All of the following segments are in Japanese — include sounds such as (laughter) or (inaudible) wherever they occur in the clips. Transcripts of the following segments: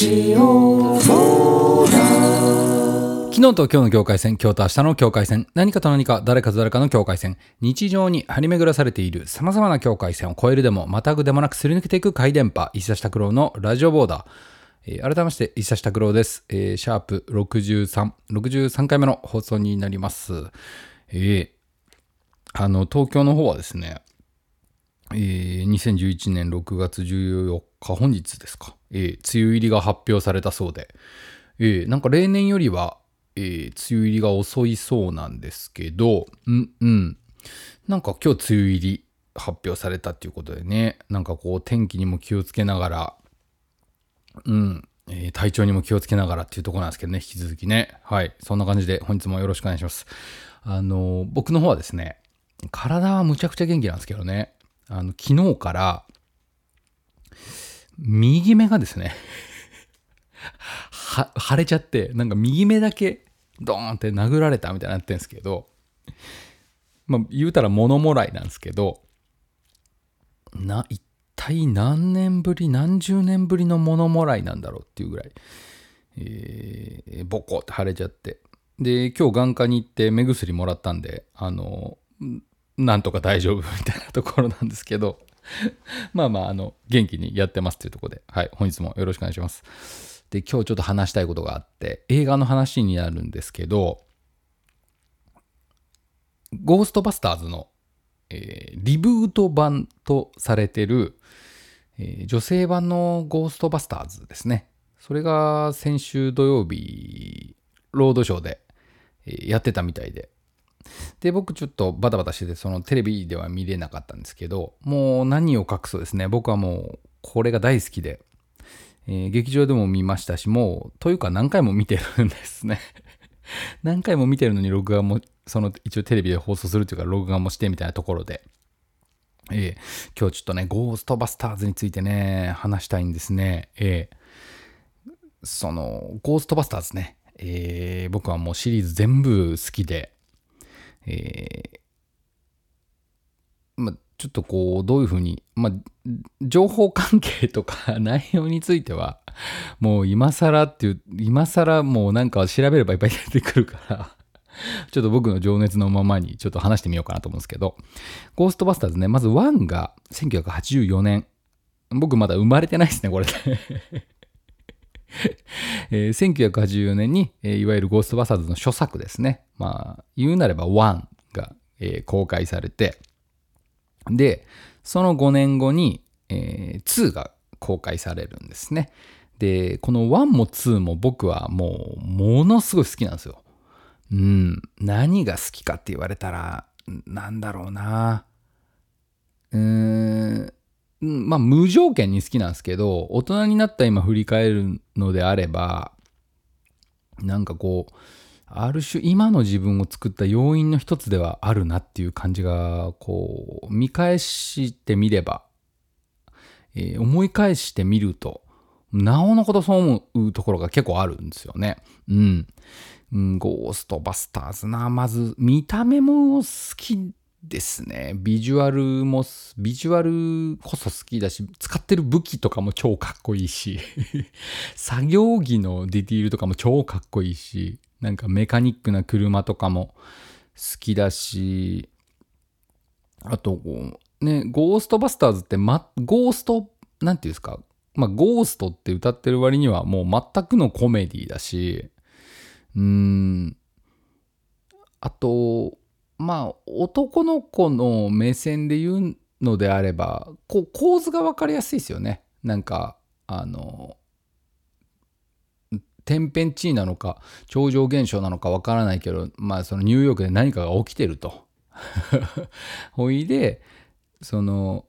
ジオ昨日と今日の境界線、今日と明日の境界線、何かと何か、誰かと誰かの境界線、日常に張り巡らされている様々な境界線を越えるでも、またぐでもなくすり抜けていく回電波、石田拓郎のラジオボーダー。えー改めまして、石田拓郎です。えーシャープ63、63回目の放送になります。えーあの、東京の方はですね、えー2011年6月14日、本日ですか、えー梅雨入りが発表されたそうで、えーなんか例年よりは、えー梅雨入りが遅いそうなんですけど、うん、うん。なんか今日梅雨入り発表されたっていうことでね、なんかこう天気にも気をつけながら、うん、え体調にも気をつけながらっていうところなんですけどね、引き続きね。はい。そんな感じで本日もよろしくお願いします。あの僕の方はですね、体はむちゃくちゃ元気なんですけどね、あの、昨日から、右目がですね、(laughs) は、腫れちゃって、なんか右目だけ、ドーンって殴られたみたいになってるんですけど、まあ、言うたら物もらいなんですけど、な、一体何年ぶり、何十年ぶりの物もらいなんだろうっていうぐらい、えーボコって腫れちゃって。で、今日眼科に行って目薬もらったんで、あの、なんとか大丈夫みたいなところなんですけど、(laughs) まあまあ、あの、元気にやってますっていうところで、はい、本日もよろしくお願いします。で、今日ちょっと話したいことがあって、映画の話になるんですけど、ゴーストバスターズの、えーリブート版とされてる、えー女性版のゴーストバスターズですね。それが先週土曜日、ロードショーで、えーやってたみたいで。で、僕ちょっとバタバタしてて、そのテレビでは見れなかったんですけど、もう何を隠そうですね。僕はもうこれが大好きで、えー劇場でも見ましたし、もう、というか何回も見てるんですね。(laughs) 何回も見てるのに録画も、その一応テレビで放送するというか、録画もしてみたいなところで、えー今日ちょっとね、ゴーストバスターズについてね、話したいんですね。えーその、ゴーストバスターズね、えー僕はもうシリーズ全部好きで、えーまあ、ちょっとこう、どういうふうに、まあ、情報関係とか (laughs) 内容については、もう今更っていう、今更もうなんか調べればいっぱい出てくるから、ちょっと僕の情熱のままにちょっと話してみようかなと思うんですけど、ゴーストバスターズね、まず1が1984年。僕まだ生まれてないですね、これ。えー1984年に、えーいわゆるゴーストバスターズの初作ですね。まあ、言うなれば1が、えー公開されて、で、その5年後に、えー2が公開されるんですね。で、この1も2も僕はもう、ものすごい好きなんですよ。うん。何が好きかって言われたら、なんだろうな。うーん。まあ、無条件に好きなんですけど、大人になった今振り返るのであれば、なんかこう、ある種今の自分を作った要因の一つではあるなっていう感じが、こう、見返してみれば、えー思い返してみると、なおのことそう思うところが結構あるんですよね。うん、ゴーストバスターズな。まず、見た目も好きですね。ビジュアルも、ビジュアルこそ好きだし、使ってる武器とかも超かっこいいし、(laughs) 作業着のディティールとかも超かっこいいし、なんかメカニックな車とかも好きだし、あと、ね、ゴーストバスターズって、ま、ゴースト、なんていうんですか、まあ、ゴーストって歌ってる割にはもう全くのコメディだし、うーん、あと、まあ、男の子の目線で言うのであれば、こう、構図が分かりやすいですよね。なんか、あの、天変地異なのか、超常現象なのか分からないけど、まあ、そのニューヨークで何かが起きてると。(laughs) ほいで、その、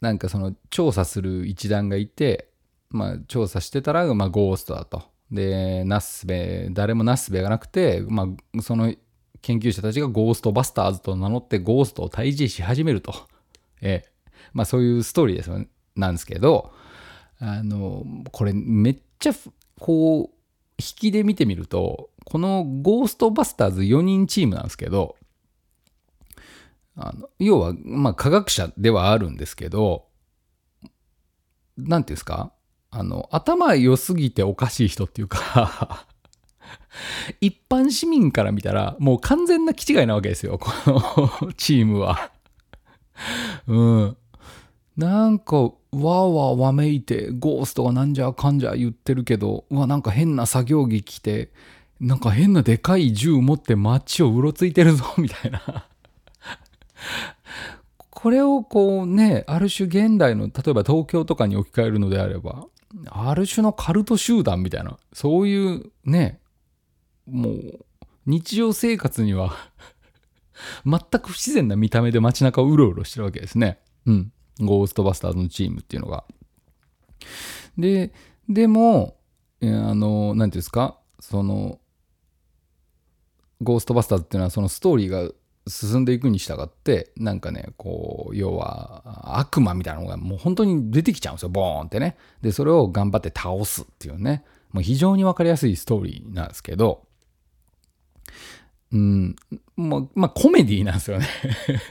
なんかその調査する一団がいて、まあ、調査してたら、まあ、ゴーストだと。で、ナスベ、誰もナスベがなくて、まあ、その研究者たちがゴーストバスターズと名乗ってゴーストを退治し始めると。ええ。まあ、そういうストーリーですよ、なんですけど、あの、これめっちゃ、こう、引きで見てみると、このゴーストバスターズ4人チームなんですけど、あの要は、まあ、科学者ではあるんですけど、なんていうんですか？あの、頭良すぎておかしい人っていうか (laughs) 一般市民から見たら、もう完全な気違いなわけですよ、この (laughs) チームは。うん。なんか、わーわーわめいて、ゴーストがなんじゃかんじゃ言ってるけど、うわ、なんか変な作業着着て、なんか変なでかい銃持って街をうろついてるぞ、(laughs) みたいなこれをこうね、ある種現代の、例えば東京とかに置き換えるのであれば、ある種のカルト集団みたいな、そういうね、もう日常生活には (laughs) 全く不自然な見た目で街中をうろうろしてるわけですね。うん。ゴーストバスターズのチームっていうのが。で、でも、あの、何ていうんですか、その、ゴーストバスターズっていうのはそのストーリーが進んでいくに従ってなんかねこう要は悪魔みたいなのがもう本当に出てきちゃうんですよボーンってねでそれを頑張って倒すっていうねもう非常に分かりやすいストーリーなんですけどうんまあ、まあコメディなんですよね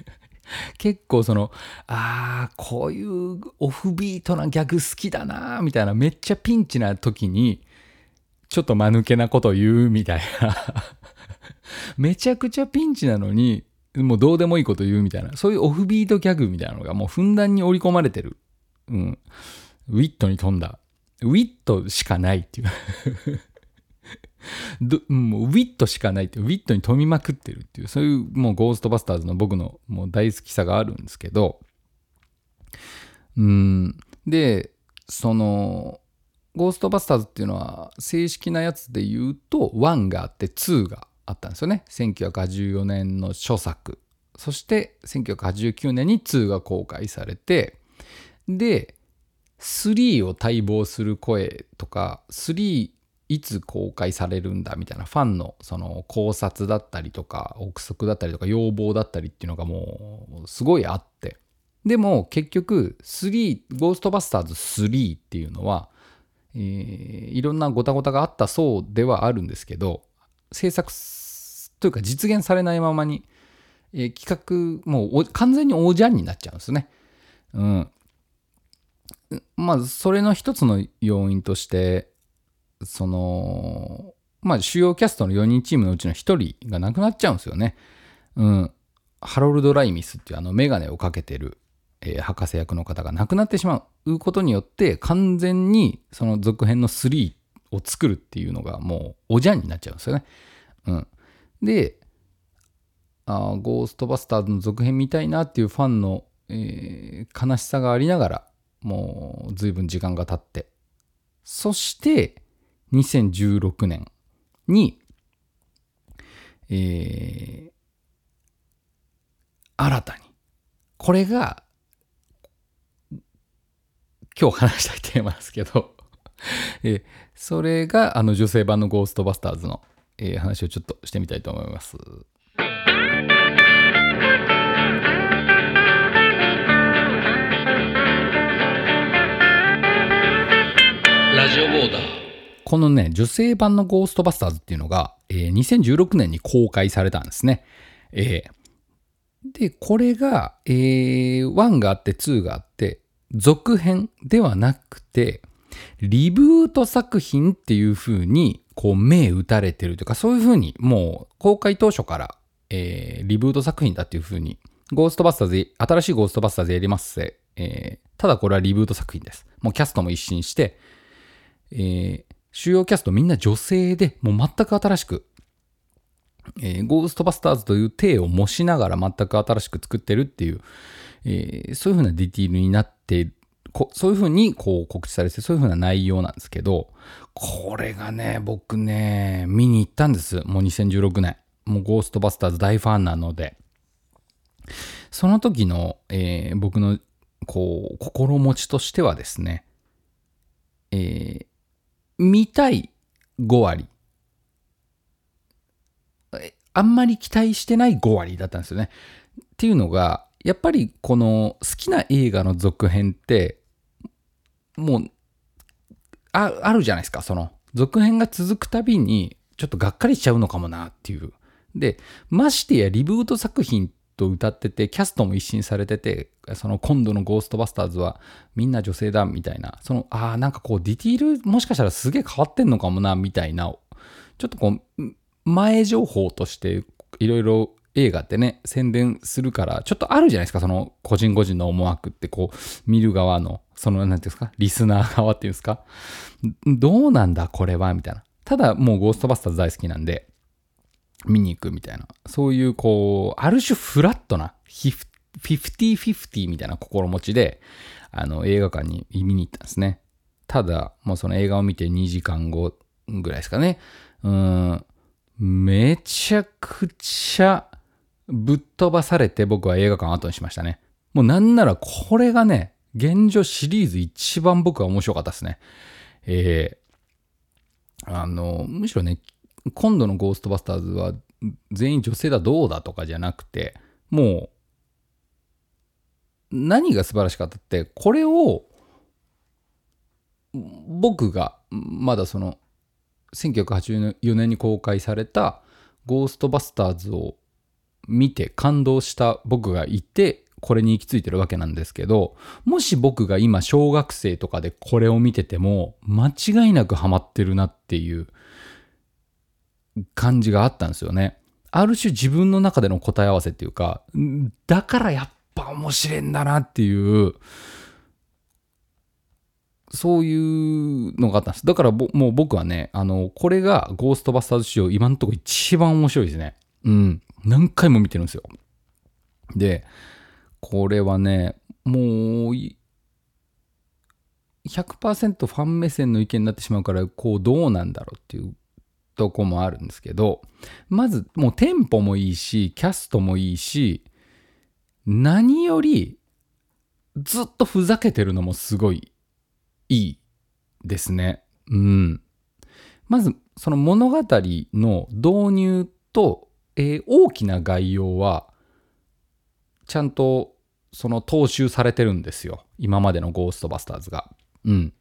(laughs) 結構そのああこういうオフビートなギャグ好きだなみたいなめっちゃピンチな時にちょっと間抜けなこと言うみたいな (laughs) めちゃくちゃピンチなのに、もうどうでもいいこと言うみたいな、そういうオフビートギャグみたいなのがもうふんだんに織り込まれてる。うん。ウィットに富んだ。ウィットしかないっていう。もうウィットしかないって、ウィットに富みまくってるっていう、そういうもうゴーストバスターズの僕のもう大好きさがあるんですけど、うん。で、その、ゴーストバスターズっていうのは正式なやつで言うと1があって2があったんですよね1984年の初作そして1989年に2が公開されてで3を待望する声とか3いつ公開されるんだみたいなファンのその考察だったりとか憶測だったりとか要望だったりっていうのがもうすごいあってでも結局3ゴーストバスターズ3っていうのは、え、いろんなごたごたがあったそうではあるんですけど制作というか実現されないままに、え、企画もう完全におじゃんになっちゃうんですね。うん。まあそれの一つの要因としてそのまあ主要キャストの4人チームのうちの1人が亡くなっちゃうんですよね。うん。ハロルド・ライミスっていうあのメガネをかけてる、えー、博士役の方が亡くなってしまうことによって完全にその続編の3を作るっていうのがもうおじゃんになっちゃうんですよね。うん。で、あゴーストバスターズの続編見たいなっていうファンの、えー、悲しさがありながら、もう随分時間が経って、そして2016年に、えー、新たに、これが、今日話したいテーマですけど (laughs) えそれがあの女性版のゴーストバスターズのえー、話をちょっとしてみたいと思います。ラジオボーダーこのね、女性版のゴーストバスターズっていうのが、えー、2016年に公開されたんですね。えー、で、これが、えー、1があって2があって、続編ではなくて、リブート作品っていう風にこう目打たれてるというか、そういうふうにもう公開当初から、えー、リブート作品だっていうふうに、ゴーストバスターズ、新しいゴーストバスターズやりますせ、えー、ただこれはリブート作品です。もうキャストも一新して、えー、主要キャストみんな女性で、もう全く新しく、えー、ゴーストバスターズという体を模しながら全く新しく作ってるっていう、えー、そういうふうなディティールになってそういうふうにこう告知されて、そういうふうな内容なんですけど、これがね、僕ね、見に行ったんです。もう2016年。もうゴーストバスターズ大ファンなので。その時の、えー、僕のこう心持ちとしてはですね、えー、見たい5割。あんまり期待してない5割だったんですよね。っていうのが、やっぱりこの好きな映画の続編ってもうああるじゃないですかその続編が続くたびにちょっとがっかりしちゃうのかもなっていうでましてやリブート作品っと歌ってて、キャストも一新されてて、その今度のゴーストバスターズはみんな女性だみたいな、その、ああ、なんかこうディティールもしかしたらすげえ変わってんのかもな、みたいな、ちょっとこう、前情報としていろいろ映画ってね、宣伝するから、ちょっとあるじゃないですか、その個人個人の思惑って、こう、見る側の、その、なんていうんですか、リスナー側っていうんですか、どうなんだ、これは、みたいな。ただ、もうゴーストバスターズ大好きなんで、見に行くみたいな。そういう、こう、ある種フラットな、50-50みたいな心持ちで、あの、映画館に見に行ったんですね。ただ、もうその映画を見て2時間後ぐらいですかね。うん、めちゃくちゃぶっ飛ばされて僕は映画館後にしましたね。もうなんならこれがね、現状シリーズ一番僕は面白かったですね。えー、あの、むしろね、今度のゴーストバスターズは全員女性だどうだとかじゃなくて、もう、何が素晴らしかったって、これを、僕がまだその1984年に公開されたゴーストバスターズを見て感動した僕がいてこれに行き着いてるわけなんですけどもし僕が今小学生とかでこれを見てても間違いなくハマってるなっていう感じがあったんですよね。ある種自分の中での答え合わせっていうかだからやっぱ面白いんだなっていうそういうのがあったんです。だからもう僕はね、あの、これがゴーストバスターズ史上今のところ一番面白いですね。うん。何回も見てるんですよ。で、これはね、もう、100%ファン目線の意見になってしまうから、こう、どうなんだろうっていうとこもあるんですけど、まず、もうテンポもいいし、キャストもいいし、何より、ずっとふざけてるのもすごいいいですね。うん。まず、その物語の導入と、えー、大きな概要は、ちゃんとその踏襲されてるんですよ。今までのゴーストバスターズが。うん。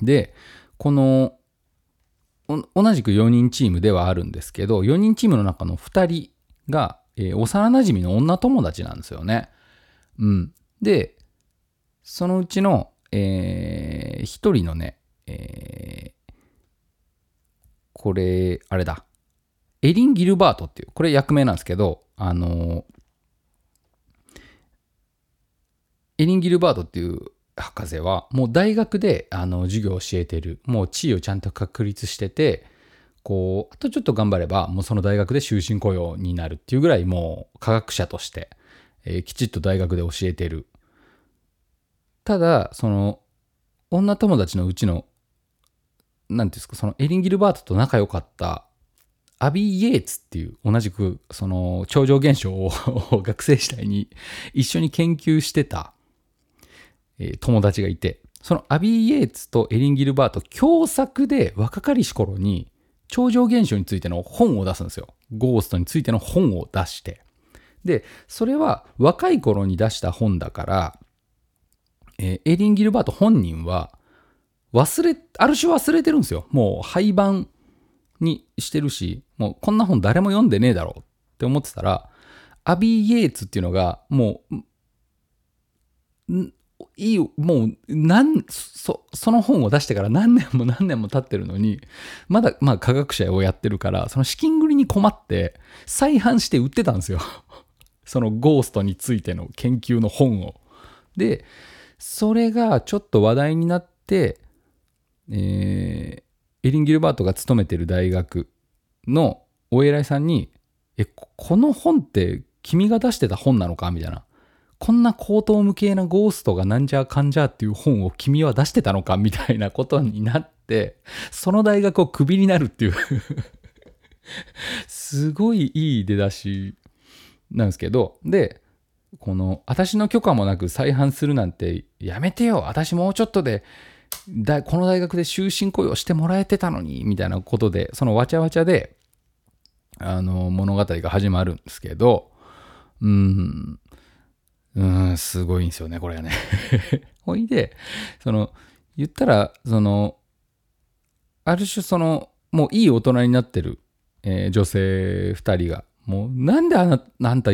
で、この、同じく4人チームではあるんですけど、4人チームの中の2人が、えー、幼馴染の女友達なんですよね。うん。で、そのうちの、えー、一人のね、えー、これ、あれだ。エリン・ギルバートっていう、これ役名なんですけど、あのエリン・ギルバートっていう博士は、もう大学であの授業を教えてる、もう地位をちゃんと確立してて、こう、あとちょっと頑張れば、もうその大学で終身雇用になるっていうぐらい、もう科学者として、えー、きちっと大学で教えてる。ただ、その、女友達のうちの、なんていうんですか、そのエリン・ギルバートと仲良かったアビー・イエーツっていう同じくその超常現象を (laughs) 学生時代に一緒に研究してた、えー、友達がいてそのアビー・イエーツとエリン・ギルバート共作で若かりし頃に超常現象についての本を出すんですよ。ゴーストについての本を出して。で、それは若い頃に出した本だから、えー、エリン・ギルバート本人は忘れ、ある種忘れてるんですよ。もう廃盤にしてるし、もうこんな本誰も読んでねえだろうって思ってたら、アビー・イエーツっていうのが、もう、いい、もう、なんそ、その本を出してから何年も何年も経ってるのに、まだ、まあ科学者をやってるから、その資金繰りに困って、再販して売ってたんですよ。(laughs) そのゴーストについての研究の本を。で、それがちょっと話題になって、えー、エリン・ギルバートが勤めてる大学のお偉いさんに、え、この本って君が出してた本なのか？みたいな。こんな高等無形なゴーストがなんじゃかんじゃっていう本を君は出してたのかみたいなことになって、その大学をクビになるっていう。(laughs) すごいいい出だしなんですけど、で、この私の許可もなく再販するなんてやめてよ。私もうちょっとでだこの大学で終身雇用してもらえてたのにみたいなことでそのわちゃわちゃであの物語が始まるんですけどうん。うんすごいんですよねこれがね。(laughs) ほいでその言ったらそのある種そのもういい大人になってる、えー、女性2人が。もうなんであなあんた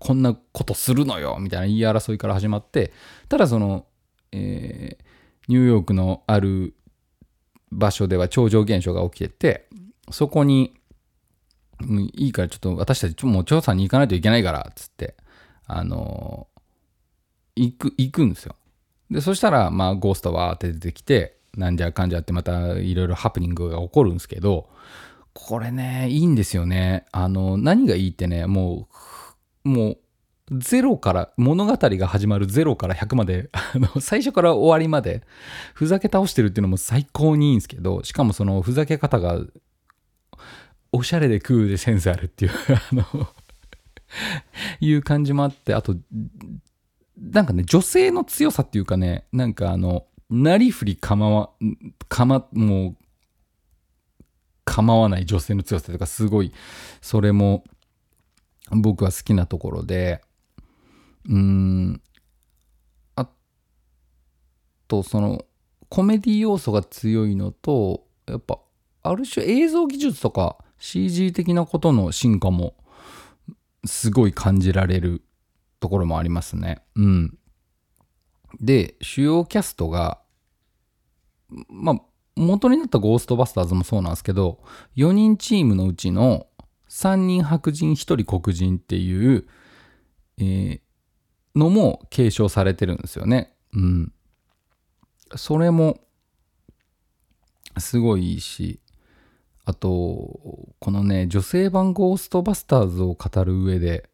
こんなことするのよみたいな言い争いから始まってただその、えーニューヨークのある場所では超常現象が起きててそこにいいからちょっと私たちもう調査に行かないといけないからつってあの行く行くんですよ。でそしたらまあゴーストわーって出てきてなんじゃかんじゃってまたいろいろハプニングが起こるんですけどこれねいいんですよね。あの何がいいってねもうもうゼロから物語が始まる0から100まで (laughs) あの最初から終わりまでふざけ倒してるっていうのも最高にいいんですけどしかもそのふざけ方がおしゃれでクールでセンスあるっていう (laughs) あのいう感じもあってあとなんかね女性の強さっていうかねなんかあのなりふり構わかまもう構わない女性の強さとかすごいそれも僕は好きなところでうーんあとそのコメディ要素が強いのとやっぱある種映像技術とか CG 的なことの進化もすごい感じられるところもありますね。うん。で主要キャストがまあ元になったゴーストバスターズもそうなんですけど4人チームのうちの3人白人1人黒人っていう、えーのも継承されてるんですよね。うん。それもすごいいいしあとこのね女性版ゴーストバスターズを語る上で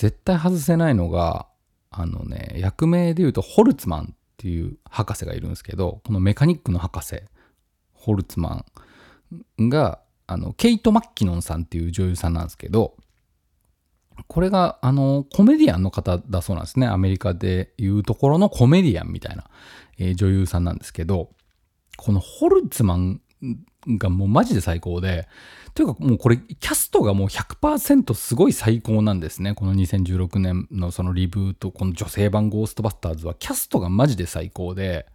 絶対外せないのがあのね役名で言うとホルツマンっていう博士がいるんですけどこのメカニックの博士ホルツマンがあのケイト・マッキノンさんっていう女優さんなんですけどこれがあのコメディアンの方だそうなんですね。アメリカでいうところのコメディアンみたいな、えー女優さんなんですけどこのホルツマンがもうマジで最高でというかもうこれキャストがもう100%すごい最高なんですねこの2016年のそのリブートこの女性版ゴーストバスターズはキャストがマジで最高で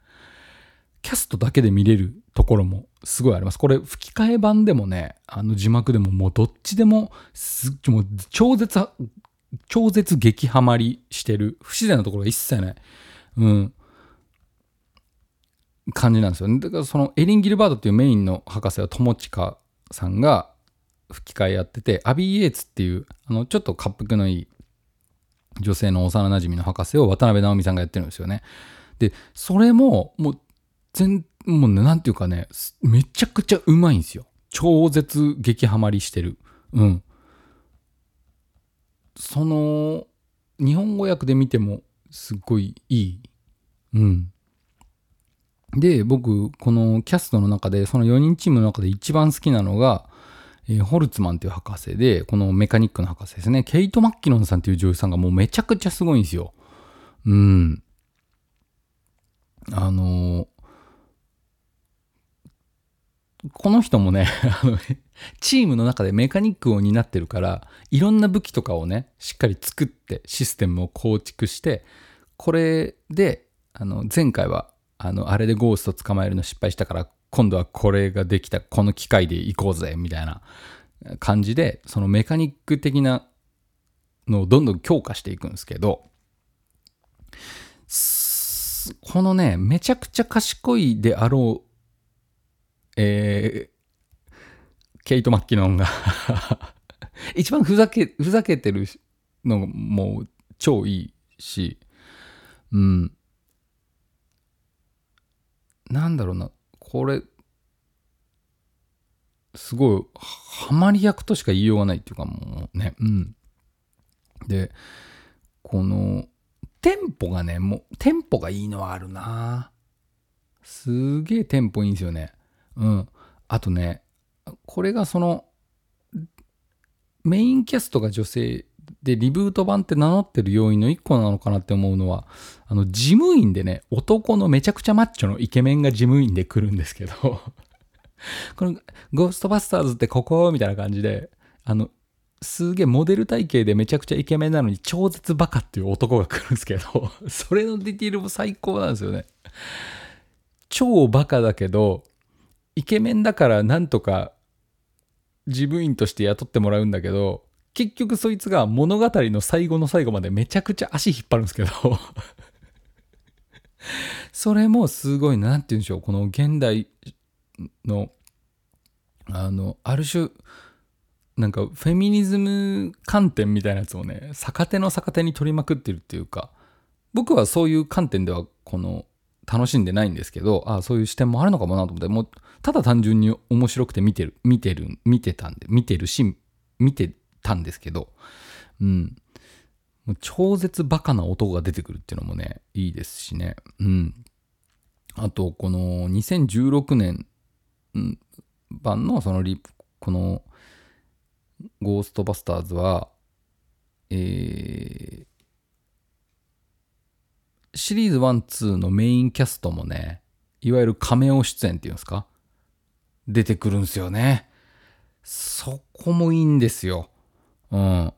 キャストだけで見れるところもすごいあります。これ吹き替え版でもね、あの字幕でももうどっちでもすもう超絶、超絶激ハマりしてる。不自然なところが一切ない。うん。感じなんですよね。だからそのエリン・ギルバートっていうメインの博士は友近さんが吹き替えやってて、アビー・イエーツっていう、あの、ちょっと滑腹のいい女性の幼馴染の博士を渡辺直美さんがやってるんですよね。で、それも、もう、全、もうね、なんていうかね、めちゃくちゃうまいんですよ。超絶激ハマりしてる。うん。その、日本語訳で見ても、すっごいいい。うん。で、僕、このキャストの中で、その4人チームの中で一番好きなのが、えーホルツマンっていう博士で、このメカニックの博士ですね。ケイト・マッキノンさんっていう女優さんがもうめちゃくちゃすごいんですよ。うん。あのーこの人もね、(laughs) チームの中でメカニックを担ってるから、いろんな武器とかをね、しっかり作って、システムを構築して、これで、あの、前回は、あの、あれでゴースト捕まえるの失敗したから、今度はこれができた、この機械で行こうぜ、みたいな感じで、そのメカニック的なのをどんどん強化していくんですけど、このね、めちゃくちゃ賢いであろう、えーケイト・マッキノンが (laughs) 一番ふざけ、ふざけてるのも超いいし、うん。なんだろうな、これ、すごい、ハマり役としか言いようがないっていうかもうね、うん。で、この、テンポがね、もう、テンポがいいのはあるなすげえテンポいいんですよね。うん。あとね、これがその、メインキャストが女性でリブート版って名乗ってる要因の一個なのかなって思うのは、あの、事務員でね、男のめちゃくちゃマッチョのイケメンが事務員で来るんですけど、(laughs) この、ゴーストバスターズってここ？みたいな感じで、あの、すげえモデル体型でめちゃくちゃイケメンなのに超絶バカっていう男が来るんですけど、(laughs) それのディティールも最高なんですよね。超バカだけど、イケメンだからなんとか自分員として雇ってもらうんだけど、結局そいつが物語の最後の最後までめちゃくちゃ足引っ張るんですけど。(laughs) それもすごいなんて言うんでしょう。この現代のあのある種なんかフェミニズム観点みたいなやつをね逆手の逆手に取りまくってるっていうか。僕はそういう観点ではこの楽しんでないんですけどあそういう視点もあるのかもなと思ってもうただ単純に面白くて見てる見てる見てたんで見てるし見てたんですけどうんもう超絶バカな音が出てくるっていうのもねいいですしねうんあとこの2016年版のそのリこのゴーストバスターズはえーシリーズ1、2のメインキャストもね、いわゆるカメオ出演っていうんですか？出てくるんですよね。そこもいいんですよ。うん。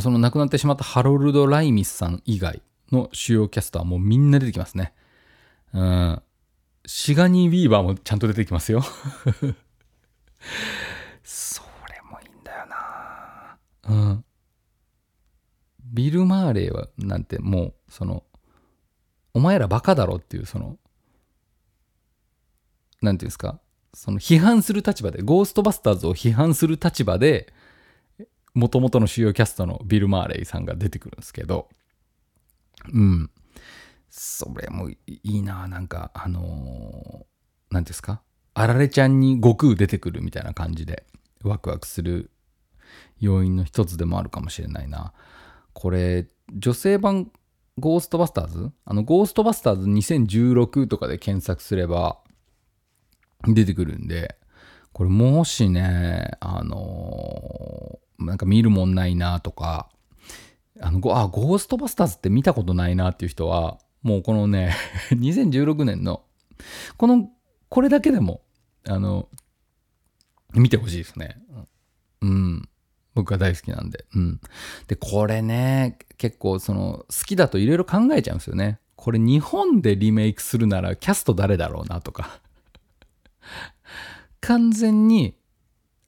その亡くなってしまったハロルド・ライミスさん以外の主要キャストはもうみんな出てきますね。うん。シガニー・ビーバーもちゃんと出てきますよ。(laughs) それもいいんだよなうん。ビル・マーレーはなんてもうそのお前らバカだろっていうそのなんていうんですか？その批判する立場でゴーストバスターズを批判する立場でもともとの主要キャストのビル・マーレイさんが出てくるんですけどうん。それもいいななんかあの何、ー、ですか？あられちゃんに悟空出てくるみたいな感じでワクワクする要因の一つでもあるかもしれないな。これ、女性版ゴーストバスターズ？あの、ゴーストバスターズ2016とかで検索すれば出てくるんで、これもしね、あの、なんか見るもんないなとか、あの、あ、ゴーストバスターズって見たことないなっていう人は、もうこのね、(laughs) 2016年の、この、これだけでも、あの、見てほしいですね。うん。僕が大好きなんで。うん。で、これね、結構その、好きだといろいろ考えちゃうんですよね。これ日本でリメイクするならキャスト誰だろうなとか。完全に、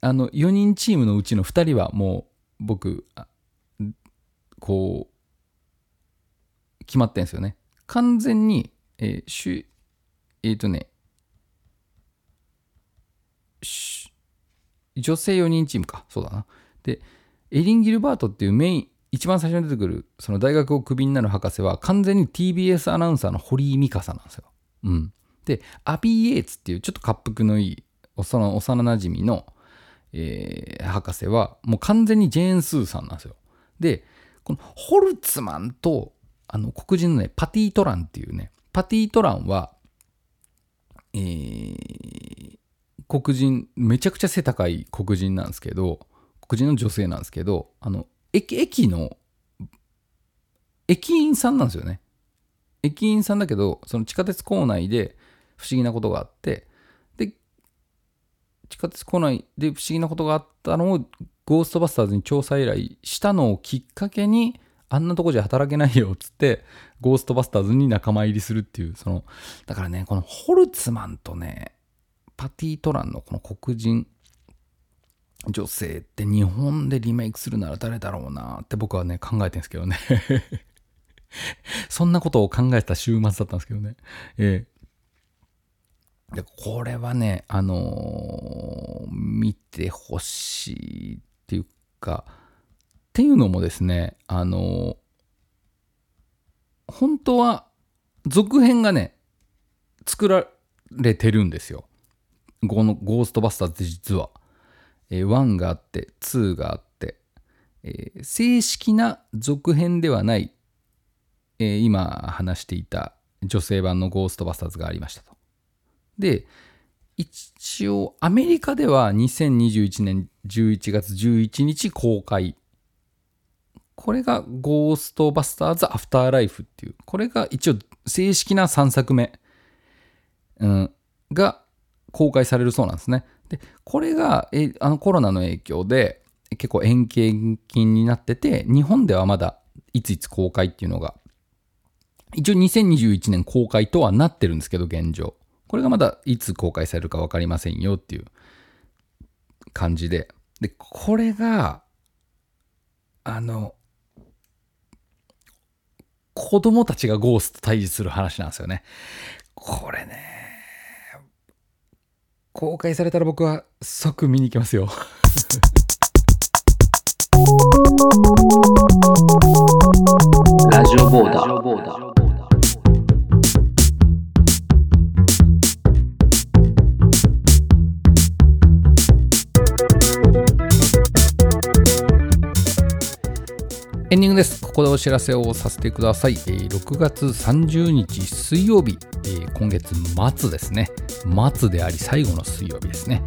あの、4人チームのうちの2人はもう、僕、こう、決まってんですよね。完全に、えー、しえっ、ー、とね、女性4人チームか。そうだな。で、エリン・ギルバートっていうメイン、一番最初に出てくる、その大学をクビになる博士は、完全に TBS アナウンサーの堀井美香さんなんですよ。うん。で、アビー・エイツっていうちょっと滑覆のいい、その幼なじみの、えー、博士は、もう完全にジェーン・スーさんなんですよ。で、このホルツマンと、あの、黒人のね、パティ・トランっていうね、パティ・トランは、えー、黒人、めちゃくちゃ背高い黒人なんですけど、黒人の女性なんですけど、あの、駅、駅の、駅員さんなんですよね。駅員さんだけど、その地下鉄構内で不思議なことがあって、地下鉄構内で不思議なことがあったのを、ゴーストバスターズに調査依頼したのをきっかけに、あんなとこじゃ働けないよっつって、ゴーストバスターズに仲間入りするっていう、その、だからね、このホルツマンとね、パティ・トランのこの黒人女性って日本でリメイクするなら誰だろうなって僕はね考えてるんですけどね (laughs) そんなことを考えた週末だったんですけどね。えー、でこれはね、あのー、見てほしいっていうか、っていうのもですね、あのー、本当は続編がね、作られてるんですよ。このゴーストバスターズって実は。えー、1があって2があって、えー、正式な続編ではない、えー、今話していた女性版のゴーストバスターズがありましたと。で、一応アメリカでは2021年11月11日公開。これがゴーストバスターズアフターライフっていう、これが一応正式な3作目、うん、が公開されるそうなんですね。で、これが、えあのコロナの影響で結構延期延期になってて、日本ではまだいついつ公開っていうのが、一応2021年公開とはなってるんですけど、現状。これがまだいつ公開されるか分かりませんよっていう感じで。で、これが、あの、子供たちがゴースト対峙する話なんですよね。これね、公開されたら僕は即見に行きますよ。ラジオボーダー。エンディングです。ここでお知らせをさせてください。え6月30日水曜日、え今月末ですね。末であり最後の水曜日ですね。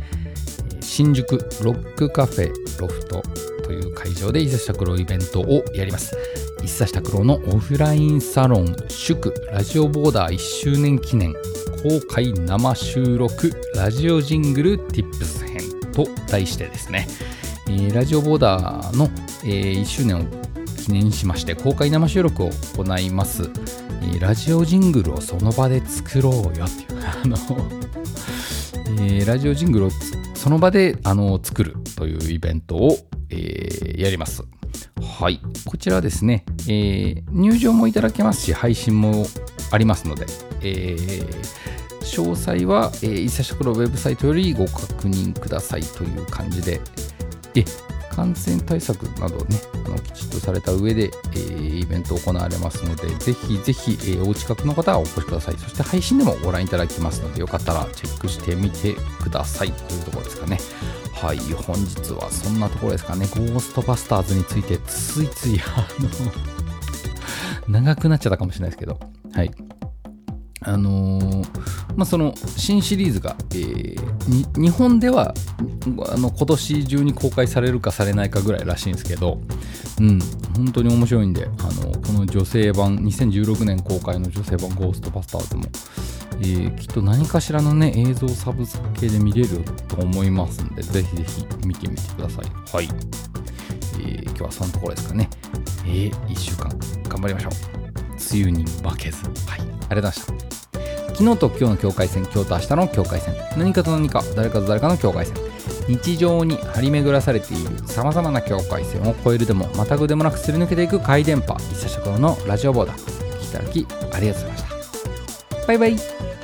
え新宿ロックカフェロフトという会場で伊佐下拓郎イベントをやります。伊佐下拓郎のオフラインサロン祝ラジオボーダー1周年記念公開生収録ラジオジングル Tips 編と題してですね、えラジオボーダーの、え1周年を記念しまして公開生収録を行います、ラジオジングルをその場で作ろうよっていうあの、(laughs) えーラジオジングルをその場であの作るというイベントを、えーやります。はい。こちらですね、えー入場もいただけますし配信もありますので、えー詳細は、えー、伊佐食のウェブサイトよりご確認くださいという感じで、え感染対策などね、あのきちっとされた上で、えーイベント行われますので、ぜひぜひ、えーお近くの方はお越しください。そして配信でもご覧いただきますので、よかったらチェックしてみてくださいというところですかね。はい、本日はそんなところですかね。ゴーストバスターズについてついつい、(laughs) あの、長くなっちゃったかもしれないですけど、はい。あのーまあ、その新シリーズが、えー日本ではあの今年中に公開されるかされないかぐらいらしいんですけど、うん、本当に面白いんで、あのこの女性版、2016年公開の女性版ゴーストバスターズも、えーきっと何かしらのね、映像サブスク系で見れると思いますんで、ぜひぜひ見てみてください。はい。えー今日はそのところですかね。えー、1週間頑張りましょう。梅雨に負けず。はい。ありがとうございました。昨日と今日の境界線、今日と明日の境界線、何かと何か、誰かと誰かの境界線、日常に張り巡らされている様々な境界線を越えるでも、またぐでもなくすり抜けていく回電波、一社食のラジオボーダー、聞いただきありがとうございました。バイバイ。